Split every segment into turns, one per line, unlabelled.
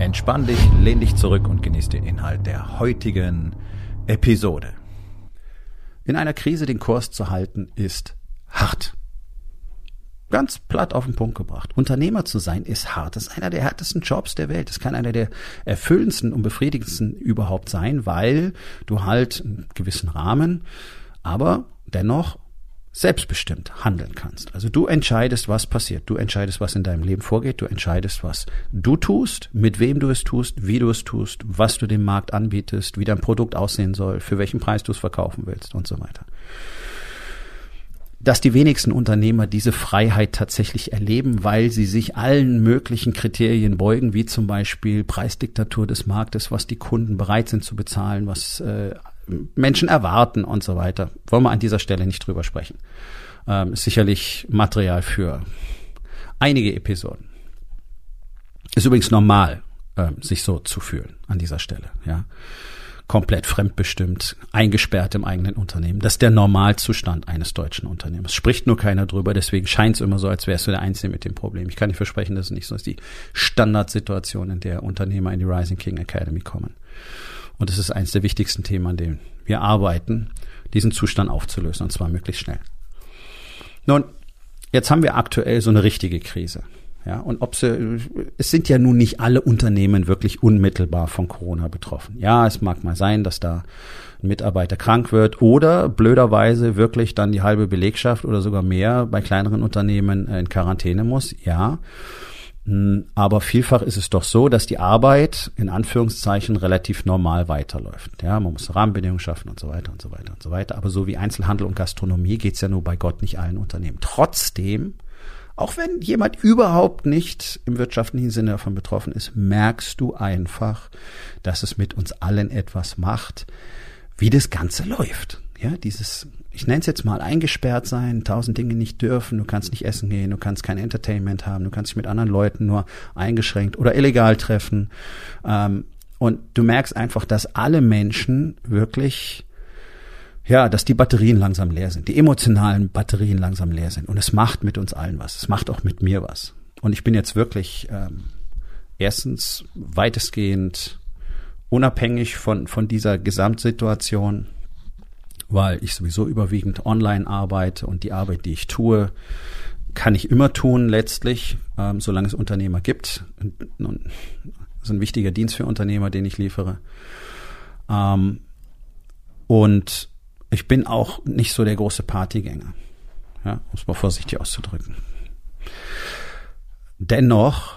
Entspann dich, lehn dich zurück und genieß den Inhalt der heutigen Episode. In einer Krise den Kurs zu halten ist hart. Ganz platt auf den Punkt gebracht. Unternehmer zu sein ist hart. Das ist einer der härtesten Jobs der Welt. Das kann einer der erfüllendsten und befriedigendsten überhaupt sein, weil du halt einen gewissen Rahmen, aber dennoch selbstbestimmt handeln kannst. Also du entscheidest, was passiert. Du entscheidest, was in deinem Leben vorgeht. Du entscheidest, was du tust, mit wem du es tust, wie du es tust, was du dem Markt anbietest, wie dein Produkt aussehen soll, für welchen Preis du es verkaufen willst und so weiter. Dass die wenigsten Unternehmer diese Freiheit tatsächlich erleben, weil sie sich allen möglichen Kriterien beugen, wie zum Beispiel Preisdiktatur des Marktes, was die Kunden bereit sind zu bezahlen, was äh, Menschen erwarten und so weiter. Wollen wir an dieser Stelle nicht drüber sprechen. Ähm, ist sicherlich Material für einige Episoden. Ist übrigens normal, ähm, sich so zu fühlen an dieser Stelle, ja. Komplett fremdbestimmt, eingesperrt im eigenen Unternehmen. Das ist der Normalzustand eines deutschen Unternehmens. Spricht nur keiner drüber, deswegen scheint es immer so, als wärst du der Einzige mit dem Problem. Ich kann dir versprechen, das ist nicht so. Ist die Standardsituation, in der Unternehmer in die Rising King Academy kommen. Und es ist eines der wichtigsten Themen, an denen wir arbeiten, diesen Zustand aufzulösen, und zwar möglichst schnell. Nun, jetzt haben wir aktuell so eine richtige Krise. Ja, und ob sie, es sind ja nun nicht alle Unternehmen wirklich unmittelbar von Corona betroffen. Ja, es mag mal sein, dass da ein Mitarbeiter krank wird oder blöderweise wirklich dann die halbe Belegschaft oder sogar mehr bei kleineren Unternehmen in Quarantäne muss. Ja. Hm, aber vielfach ist es doch so, dass die Arbeit in Anführungszeichen relativ normal weiterläuft. Ja, man muss Rahmenbedingungen schaffen und so weiter und so weiter und so weiter. Aber so wie Einzelhandel und Gastronomie geht's ja nur bei Gott nicht allen Unternehmen. Trotzdem, auch wenn jemand überhaupt nicht im wirtschaftlichen Sinne davon betroffen ist, merkst du einfach, dass es mit uns allen etwas macht, wie das Ganze läuft. Ja, dieses ich nenne es jetzt mal eingesperrt sein, tausend Dinge nicht dürfen, du kannst nicht essen gehen, du kannst kein Entertainment haben, du kannst dich mit anderen Leuten nur eingeschränkt oder illegal treffen. Ähm, und du merkst einfach, dass alle Menschen wirklich, ja, dass die Batterien langsam leer sind, die emotionalen Batterien langsam leer sind. Und es macht mit uns allen was. Es macht auch mit mir was. Und ich bin jetzt wirklich ähm, erstens weitestgehend unabhängig von, von dieser Gesamtsituation weil ich sowieso überwiegend online arbeite und die Arbeit, die ich tue, kann ich immer tun letztlich, ähm, solange es Unternehmer gibt. Das ist ein wichtiger Dienst für Unternehmer, den ich liefere. Ähm, und ich bin auch nicht so der große Partygänger, ja, um es mal vorsichtig auszudrücken. Dennoch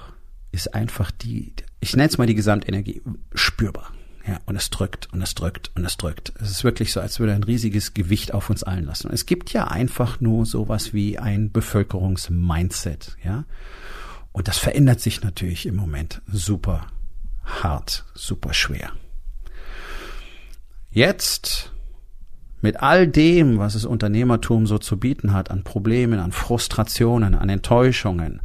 ist einfach die, ich nenne es mal die Gesamtenergie, spürbar. Ja, und es drückt und es drückt und es drückt. Es ist wirklich so, als würde ein riesiges Gewicht auf uns allen lassen. Und es gibt ja einfach nur sowas wie ein Bevölkerungsmindset, ja. Und das verändert sich natürlich im Moment super hart, super schwer. Jetzt mit all dem, was das Unternehmertum so zu bieten hat, an Problemen, an Frustrationen, an Enttäuschungen,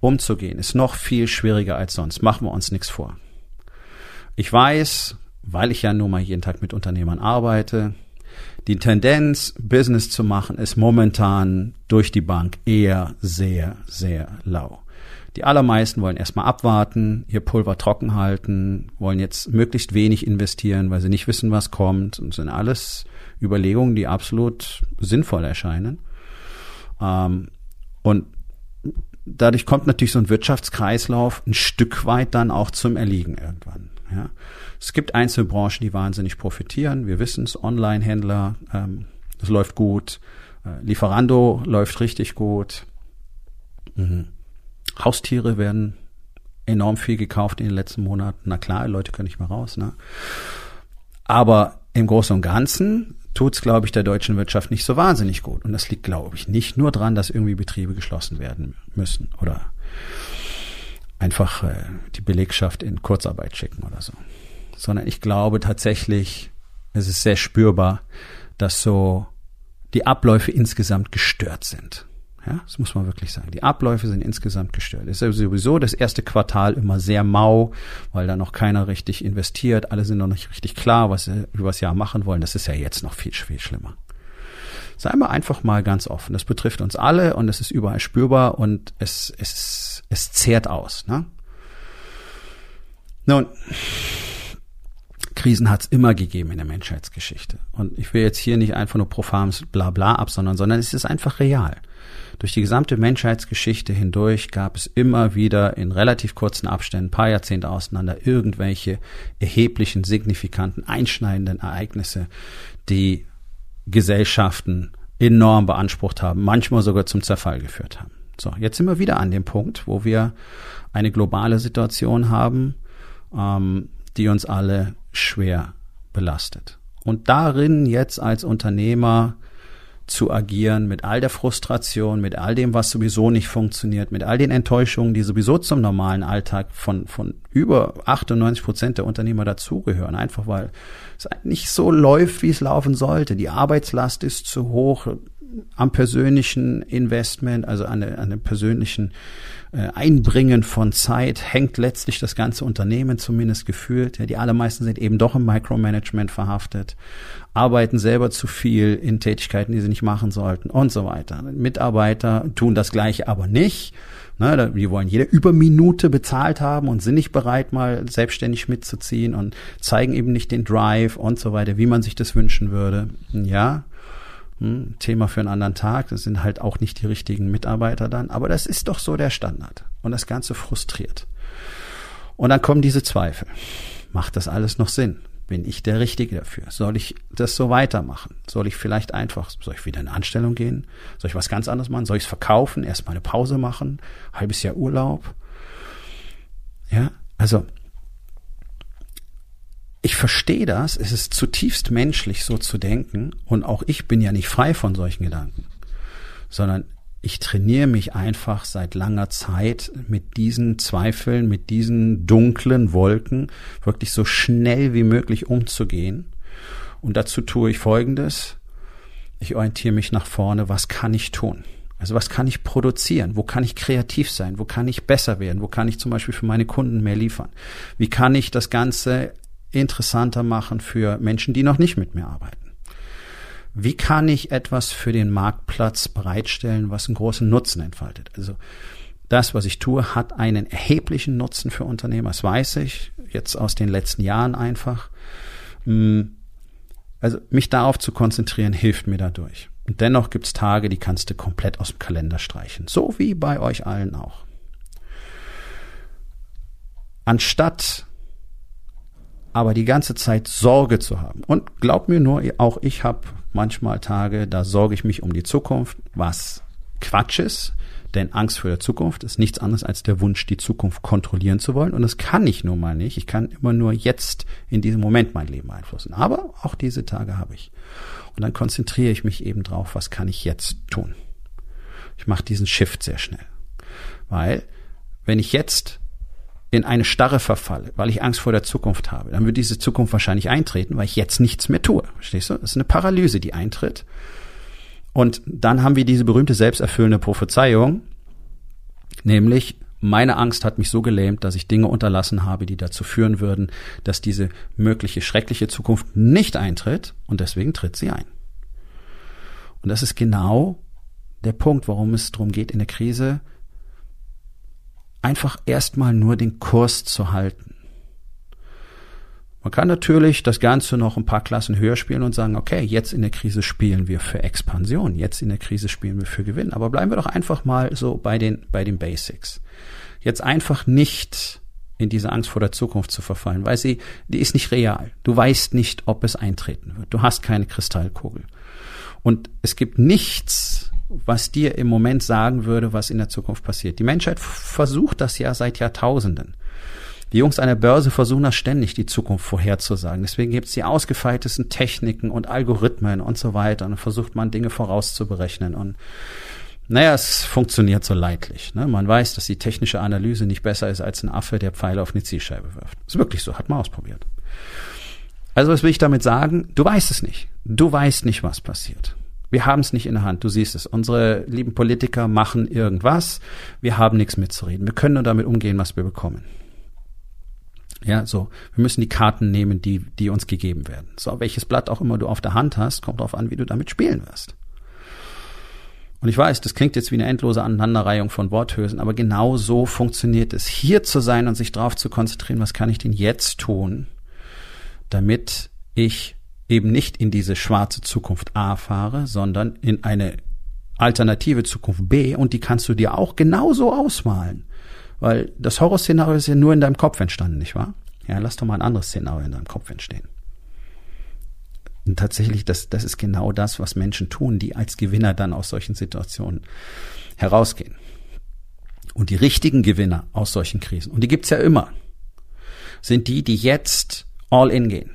umzugehen, ist noch viel schwieriger als sonst. Machen wir uns nichts vor. Ich weiß, weil ich ja nun mal jeden Tag mit Unternehmern arbeite, die Tendenz, Business zu machen, ist momentan durch die Bank eher sehr, sehr lau. Die allermeisten wollen erstmal abwarten, ihr Pulver trocken halten, wollen jetzt möglichst wenig investieren, weil sie nicht wissen, was kommt. Und sind alles Überlegungen, die absolut sinnvoll erscheinen. Ähm, und dadurch kommt natürlich so ein Wirtschaftskreislauf ein Stück weit dann auch zum Erliegen irgendwann. Ja. Es gibt einzelne Branchen, die wahnsinnig profitieren. Wir wissen es, Online-Händler, ähm, das läuft gut. Äh, Lieferando läuft richtig gut. Mhm. Haustiere werden enorm viel gekauft in den letzten Monaten. Na klar, Leute können nicht mehr raus. Ne? Aber im Großen und Ganzen tut's, glaube ich, der deutschen Wirtschaft nicht so wahnsinnig gut. Und das liegt, glaube ich, nicht nur dran, dass irgendwie Betriebe geschlossen werden müssen oder einfach äh, die Belegschaft in Kurzarbeit schicken oder so. Sondern ich glaube tatsächlich, es ist sehr spürbar, dass so die Abläufe insgesamt gestört sind. Ja, das muss man wirklich sagen. Die Abläufe sind insgesamt gestört. Es ist sowieso das erste Quartal immer sehr mau, weil da noch keiner richtig investiert. Alle sind noch nicht richtig klar, was sie über das Jahr machen wollen. Das ist ja jetzt noch viel, viel schlimmer. Seien wir einfach mal ganz offen. Das betrifft uns alle und es ist überall spürbar und es, es, es zehrt aus. Ne? Nun, Krisen hat es immer gegeben in der Menschheitsgeschichte. Und ich will jetzt hier nicht einfach nur profanes Blabla ab, sondern, sondern es ist einfach real. Durch die gesamte Menschheitsgeschichte hindurch gab es immer wieder in relativ kurzen Abständen, ein paar Jahrzehnte auseinander, irgendwelche erheblichen, signifikanten, einschneidenden Ereignisse, die Gesellschaften enorm beansprucht haben, manchmal sogar zum Zerfall geführt haben. So, jetzt sind wir wieder an dem Punkt, wo wir eine globale Situation haben, ähm, die uns alle schwer belastet. Und darin jetzt als Unternehmer zu agieren, mit all der Frustration, mit all dem, was sowieso nicht funktioniert, mit all den Enttäuschungen, die sowieso zum normalen Alltag von, von über 98 Prozent der Unternehmer dazugehören, einfach weil es nicht so läuft, wie es laufen sollte. Die Arbeitslast ist zu hoch am persönlichen Investment, also an, an dem persönlichen äh, Einbringen von Zeit hängt letztlich das ganze Unternehmen zumindest gefühlt. Ja, die allermeisten sind eben doch im Micromanagement verhaftet, arbeiten selber zu viel in Tätigkeiten, die sie nicht machen sollten und so weiter. Mitarbeiter tun das Gleiche aber nicht. Ne, die wollen jede Überminute bezahlt haben und sind nicht bereit, mal selbstständig mitzuziehen und zeigen eben nicht den Drive und so weiter, wie man sich das wünschen würde. Ja, hm, Thema für einen anderen Tag. Das sind halt auch nicht die richtigen Mitarbeiter dann. Aber das ist doch so der Standard. Und das Ganze frustriert. Und dann kommen diese Zweifel. Macht das alles noch Sinn? Bin ich der Richtige dafür? Soll ich das so weitermachen? Soll ich vielleicht einfach, soll ich wieder in eine Anstellung gehen? Soll ich was ganz anderes machen? Soll ich es verkaufen? Erstmal eine Pause machen? Halbes Jahr Urlaub? Ja, also ich verstehe das, es ist zutiefst menschlich, so zu denken. Und auch ich bin ja nicht frei von solchen Gedanken, sondern ich trainiere mich einfach seit langer Zeit mit diesen Zweifeln, mit diesen dunklen Wolken wirklich so schnell wie möglich umzugehen. Und dazu tue ich Folgendes. Ich orientiere mich nach vorne. Was kann ich tun? Also was kann ich produzieren? Wo kann ich kreativ sein? Wo kann ich besser werden? Wo kann ich zum Beispiel für meine Kunden mehr liefern? Wie kann ich das Ganze interessanter machen für Menschen, die noch nicht mit mir arbeiten? Wie kann ich etwas für den Marktplatz bereitstellen, was einen großen Nutzen entfaltet? Also das, was ich tue, hat einen erheblichen Nutzen für Unternehmer. Das weiß ich jetzt aus den letzten Jahren einfach. Hm, also mich darauf zu konzentrieren, hilft mir dadurch. Und dennoch gibt's Tage, die kannst du komplett aus dem Kalender streichen. So wie bei euch allen auch. Anstatt aber die ganze Zeit Sorge zu haben. Und glaub mir nur, auch ich habe manchmal Tage, da sorge ich mich um die Zukunft, was Quatsch ist. Denn Angst vor der Zukunft ist nichts anderes als der Wunsch, die Zukunft kontrollieren zu wollen. Und das kann ich nun mal nicht. Ich kann immer nur jetzt in diesem Moment mein Leben beeinflussen. Aber auch diese Tage habe ich. Und dann konzentriere ich mich eben drauf, was kann ich jetzt tun. Ich mache diesen Shift sehr schnell. Weil, wenn ich jetzt in eine Starre verfalle, weil ich Angst vor der Zukunft habe, dann wird diese Zukunft wahrscheinlich eintreten, weil ich jetzt nichts mehr tue. Verstehst du? Das ist eine Paralyse, die eintritt. Und dann haben wir diese berühmte selbsterfüllende Prophezeiung, nämlich meine Angst hat mich so gelähmt, dass ich Dinge unterlassen habe, die dazu führen würden, dass diese mögliche schreckliche Zukunft nicht eintritt und deswegen tritt sie ein. Und das ist genau der Punkt, warum es darum geht, in der Krise einfach erstmal nur den Kurs zu halten. Man kann natürlich das Ganze noch ein paar Klassen höher spielen und sagen, okay, jetzt in der Krise spielen wir für Expansion, jetzt in der Krise spielen wir für Gewinn. Aber bleiben wir doch einfach mal so bei den, bei den Basics. Jetzt einfach nicht in diese Angst vor der Zukunft zu verfallen, weil sie, die ist nicht real. Du weißt nicht, ob es eintreten wird. Du hast keine Kristallkugel. Und es gibt nichts, was dir im Moment sagen würde, was in der Zukunft passiert. Die Menschheit versucht das ja seit Jahrtausenden. Die Jungs an der Börse versuchen das ständig, die Zukunft vorherzusagen. Deswegen gibt es die ausgefeiltesten Techniken und Algorithmen und so weiter. Und versucht man Dinge vorauszuberechnen. Und Naja, es funktioniert so leidlich. Ne? Man weiß, dass die technische Analyse nicht besser ist als ein Affe, der Pfeile auf eine Zielscheibe wirft. Ist wirklich so, hat man ausprobiert. Also was will ich damit sagen? Du weißt es nicht. Du weißt nicht, was passiert. Wir haben es nicht in der Hand. Du siehst es. Unsere lieben Politiker machen irgendwas. Wir haben nichts mitzureden. Wir können nur damit umgehen, was wir bekommen. Ja, so. Wir müssen die Karten nehmen, die, die uns gegeben werden. So, welches Blatt auch immer du auf der Hand hast, kommt darauf an, wie du damit spielen wirst. Und ich weiß, das klingt jetzt wie eine endlose Aneinanderreihung von Worthülsen, aber genau so funktioniert es. Hier zu sein und sich darauf zu konzentrieren, was kann ich denn jetzt tun, damit ich eben nicht in diese schwarze Zukunft A fahre, sondern in eine alternative Zukunft B und die kannst du dir auch genauso ausmalen. Weil das Horrorszenario ist ja nur in deinem Kopf entstanden, nicht wahr? Ja, lass doch mal ein anderes Szenario in deinem Kopf entstehen. Und tatsächlich, das, das ist genau das, was Menschen tun, die als Gewinner dann aus solchen Situationen herausgehen. Und die richtigen Gewinner aus solchen Krisen, und die gibt's ja immer, sind die, die jetzt all in gehen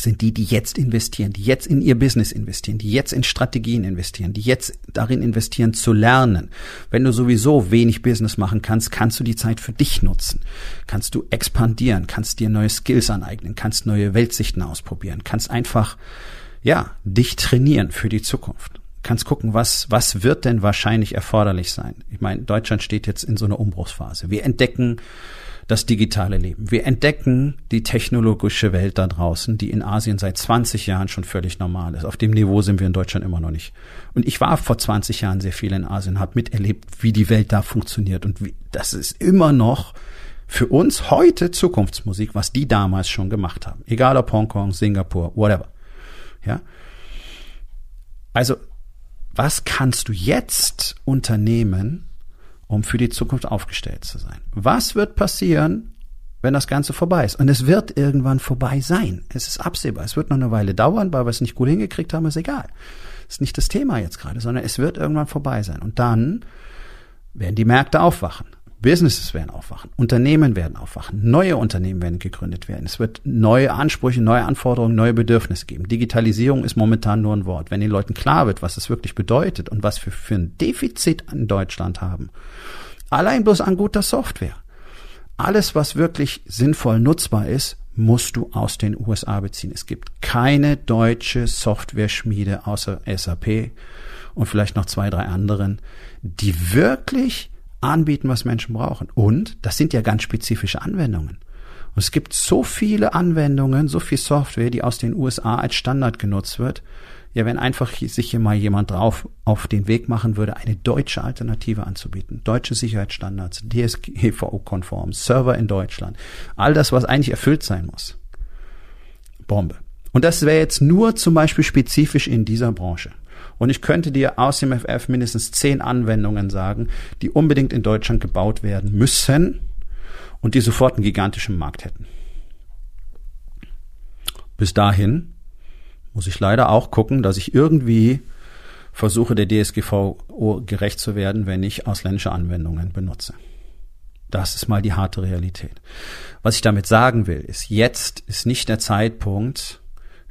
sind die, die jetzt investieren, die jetzt in ihr Business investieren, die jetzt in Strategien investieren, die jetzt darin investieren zu lernen. Wenn du sowieso wenig Business machen kannst, kannst du die Zeit für dich nutzen. Kannst du expandieren, kannst dir neue Skills aneignen, kannst neue Weltsichten ausprobieren, kannst einfach, ja, dich trainieren für die Zukunft. Kannst gucken, was, was wird denn wahrscheinlich erforderlich sein. Ich meine, Deutschland steht jetzt in so einer Umbruchsphase. Wir entdecken das digitale Leben. Wir entdecken die technologische Welt da draußen, die in Asien seit 20 Jahren schon völlig normal ist. Auf dem Niveau sind wir in Deutschland immer noch nicht. Und ich war vor 20 Jahren sehr viel in Asien, habe miterlebt, wie die Welt da funktioniert und wie, das ist immer noch für uns heute Zukunftsmusik, was die damals schon gemacht haben. Egal ob Hongkong, Singapur, whatever. Ja. Also, was kannst du jetzt unternehmen, um für die Zukunft aufgestellt zu sein. Was wird passieren, wenn das Ganze vorbei ist? Und es wird irgendwann vorbei sein. Es ist absehbar. Es wird noch eine Weile dauern, weil wir es nicht gut hingekriegt haben, ist egal. Ist nicht das Thema jetzt gerade, sondern es wird irgendwann vorbei sein. Und dann werden die Märkte aufwachen. Businesses werden aufwachen, Unternehmen werden aufwachen, neue Unternehmen werden gegründet werden. Es wird neue Ansprüche, neue Anforderungen, neue Bedürfnisse geben. Digitalisierung ist momentan nur ein Wort. Wenn den Leuten klar wird, was es wirklich bedeutet und was wir für ein Defizit in Deutschland haben, allein bloß an guter Software. Alles, was wirklich sinnvoll nutzbar ist, musst du aus den USA beziehen. Es gibt keine deutsche Software-Schmiede außer SAP und vielleicht noch zwei, drei anderen, die wirklich anbieten, was Menschen brauchen. Und das sind ja ganz spezifische Anwendungen. Und es gibt so viele Anwendungen, so viel Software, die aus den USA als Standard genutzt wird. Ja, wenn einfach sich hier mal jemand drauf auf den Weg machen würde, eine deutsche Alternative anzubieten, deutsche Sicherheitsstandards, DSGVO-konform, Server in Deutschland, all das, was eigentlich erfüllt sein muss. Bombe. Und das wäre jetzt nur zum Beispiel spezifisch in dieser Branche. Und ich könnte dir aus dem FF mindestens zehn Anwendungen sagen, die unbedingt in Deutschland gebaut werden müssen und die sofort einen gigantischen Markt hätten. Bis dahin muss ich leider auch gucken, dass ich irgendwie versuche, der DSGVO gerecht zu werden, wenn ich ausländische Anwendungen benutze. Das ist mal die harte Realität. Was ich damit sagen will, ist, jetzt ist nicht der Zeitpunkt,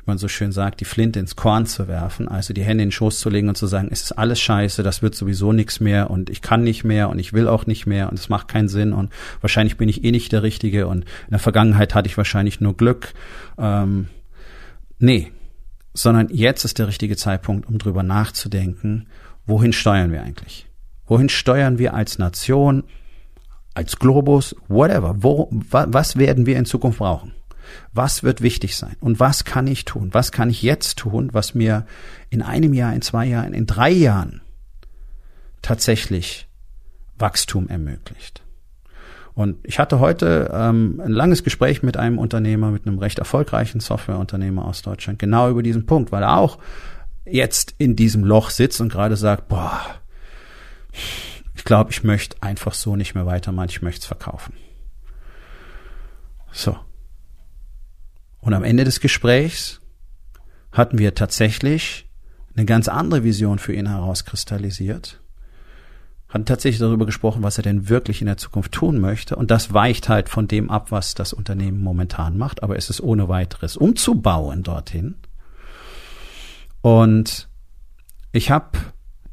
wie man so schön sagt, die Flinte ins Korn zu werfen, also die Hände in den Schoß zu legen und zu sagen, es ist alles scheiße, das wird sowieso nichts mehr und ich kann nicht mehr und ich will auch nicht mehr und es macht keinen Sinn und wahrscheinlich bin ich eh nicht der Richtige und in der Vergangenheit hatte ich wahrscheinlich nur Glück. Ähm, nee, sondern jetzt ist der richtige Zeitpunkt, um drüber nachzudenken, wohin steuern wir eigentlich? Wohin steuern wir als Nation, als Globus, whatever? Wo, wa, was werden wir in Zukunft brauchen? Was wird wichtig sein? Und was kann ich tun? Was kann ich jetzt tun, was mir in einem Jahr, in zwei Jahren, in drei Jahren tatsächlich Wachstum ermöglicht? Und ich hatte heute ähm, ein langes Gespräch mit einem Unternehmer, mit einem recht erfolgreichen Softwareunternehmer aus Deutschland, genau über diesen Punkt, weil er auch jetzt in diesem Loch sitzt und gerade sagt, boah, ich glaube, ich möchte einfach so nicht mehr weitermachen, ich möchte es verkaufen. So. Und am Ende des Gesprächs hatten wir tatsächlich eine ganz andere Vision für ihn herauskristallisiert. Hatten tatsächlich darüber gesprochen, was er denn wirklich in der Zukunft tun möchte. Und das weicht halt von dem ab, was das Unternehmen momentan macht. Aber es ist ohne weiteres umzubauen dorthin. Und ich habe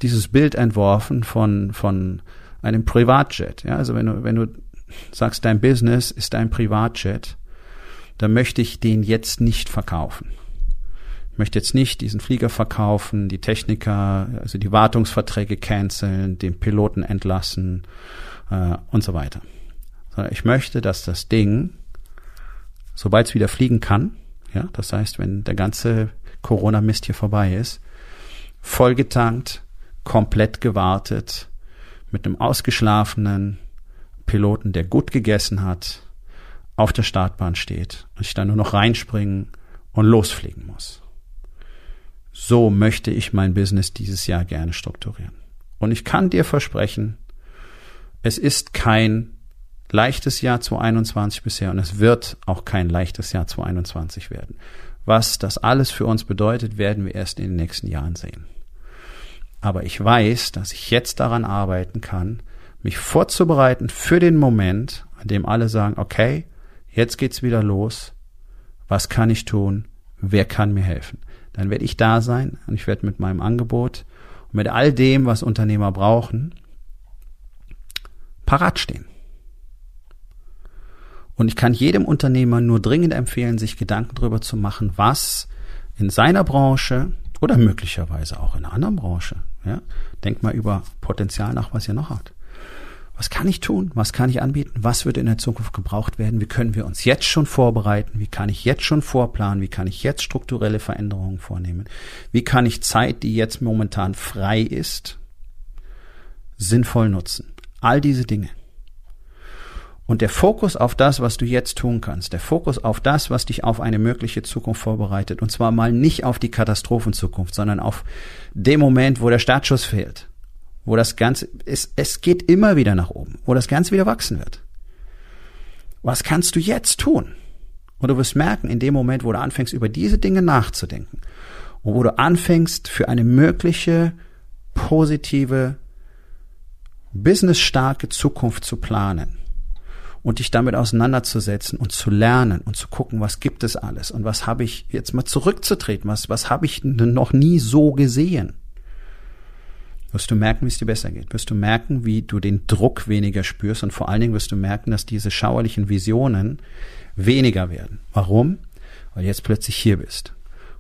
dieses Bild entworfen von, von einem Privatjet. Ja, also wenn du, wenn du sagst, dein Business ist ein Privatjet, dann möchte ich den jetzt nicht verkaufen. Ich möchte jetzt nicht diesen Flieger verkaufen, die Techniker, also die Wartungsverträge canceln, den Piloten entlassen äh, und so weiter. Sondern ich möchte, dass das Ding, sobald es wieder fliegen kann, ja, das heißt, wenn der ganze Corona-Mist hier vorbei ist, vollgetankt, komplett gewartet, mit einem ausgeschlafenen Piloten, der gut gegessen hat, auf der Startbahn steht und ich dann nur noch reinspringen und losfliegen muss. So möchte ich mein Business dieses Jahr gerne strukturieren. Und ich kann dir versprechen, es ist kein leichtes Jahr 2021 bisher und es wird auch kein leichtes Jahr 2021 werden. Was das alles für uns bedeutet, werden wir erst in den nächsten Jahren sehen. Aber ich weiß, dass ich jetzt daran arbeiten kann, mich vorzubereiten für den Moment, an dem alle sagen, okay, jetzt geht's wieder los. Was kann ich tun? Wer kann mir helfen? Dann werde ich da sein und ich werde mit meinem Angebot und mit all dem, was Unternehmer brauchen, parat stehen. Und ich kann jedem Unternehmer nur dringend empfehlen, sich Gedanken darüber zu machen, was in seiner Branche oder möglicherweise auch in einer anderen Branche, ja, denkt mal über Potenzial nach, was ihr noch habt. Was kann ich tun? Was kann ich anbieten? Was wird in der Zukunft gebraucht werden? Wie können wir uns jetzt schon vorbereiten? Wie kann ich jetzt schon vorplanen? Wie kann ich jetzt strukturelle Veränderungen vornehmen? Wie kann ich Zeit, die jetzt momentan frei ist, sinnvoll nutzen? All diese Dinge. Und der Fokus auf das, was du jetzt tun kannst, der Fokus auf das, was dich auf eine mögliche Zukunft vorbereitet, und zwar mal nicht auf die Katastrophenzukunft, sondern auf dem Moment, wo der Startschuss fehlt, wo das Ganze, es, es geht immer wieder nach oben, wo das Ganze wieder wachsen wird. Was kannst du jetzt tun? Und du wirst merken, in dem Moment, wo du anfängst, über diese Dinge nachzudenken und wo du anfängst, für eine mögliche, positive, businessstarke Zukunft zu planen und dich damit auseinanderzusetzen und zu lernen und zu gucken, was gibt es alles und was habe ich jetzt mal zurückzutreten, was, was habe ich noch nie so gesehen wirst du merken, wie es dir besser geht. Wirst du merken, wie du den Druck weniger spürst und vor allen Dingen wirst du merken, dass diese schauerlichen Visionen weniger werden. Warum? Weil du jetzt plötzlich hier bist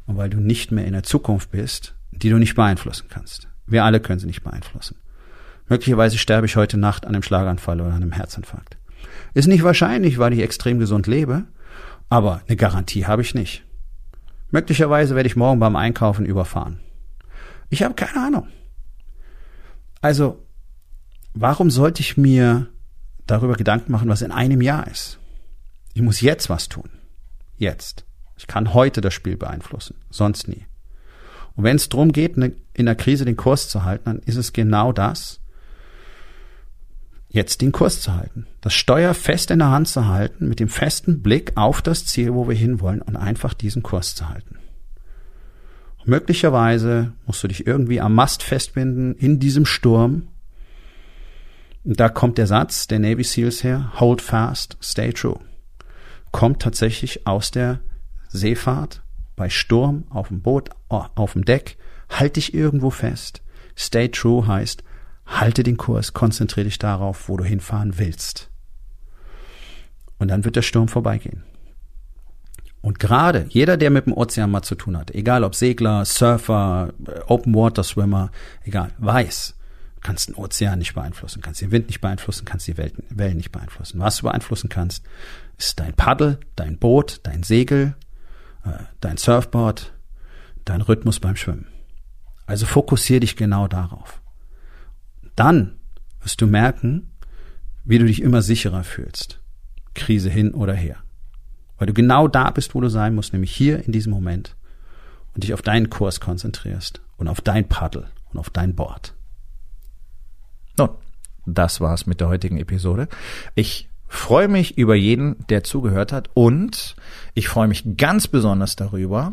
und weil du nicht mehr in der Zukunft bist, die du nicht beeinflussen kannst. Wir alle können sie nicht beeinflussen. Möglicherweise sterbe ich heute Nacht an einem Schlaganfall oder einem Herzinfarkt. Ist nicht wahrscheinlich, weil ich extrem gesund lebe, aber eine Garantie habe ich nicht. Möglicherweise werde ich morgen beim Einkaufen überfahren. Ich habe keine Ahnung. Also, warum sollte ich mir darüber Gedanken machen, was in einem Jahr ist? Ich muss jetzt was tun. Jetzt. Ich kann heute das Spiel beeinflussen, sonst nie. Und wenn es darum geht, ne, in der Krise den Kurs zu halten, dann ist es genau das, jetzt den Kurs zu halten. Das Steuer fest in der Hand zu halten, mit dem festen Blick auf das Ziel, wo wir hinwollen und einfach diesen Kurs zu halten. Möglicherweise musst du dich irgendwie am Mast festbinden in diesem Sturm. Und da kommt der Satz der Navy SEALs her, hold fast, stay true. Kommt tatsächlich aus der Seefahrt, bei Sturm, auf dem Boot, auf dem Deck, halt dich irgendwo fest. Stay true heißt, halte den Kurs, konzentriere dich darauf, wo du hinfahren willst. Und dann wird der Sturm vorbeigehen. Und gerade jeder, der mit dem Ozean mal zu tun hat, egal ob Segler, Surfer, Open Water Swimmer, egal, weiß, du kannst den Ozean nicht beeinflussen, kannst den Wind nicht beeinflussen, kannst die Wellen nicht beeinflussen. Was du beeinflussen kannst, ist dein Paddel, dein Boot, dein Segel, äh, dein Surfboard, dein Rhythmus beim Schwimmen. Also fokussier dich genau darauf. Dann wirst du merken, wie du dich immer sicherer fühlst. Krise hin oder her. Weil du genau da bist, wo du sein musst, nämlich hier in diesem Moment und dich auf deinen Kurs konzentrierst und auf dein Paddel und auf dein Board.
Nun, das war's mit der heutigen Episode. Ich freue mich über jeden, der zugehört hat und ich freue mich ganz besonders darüber,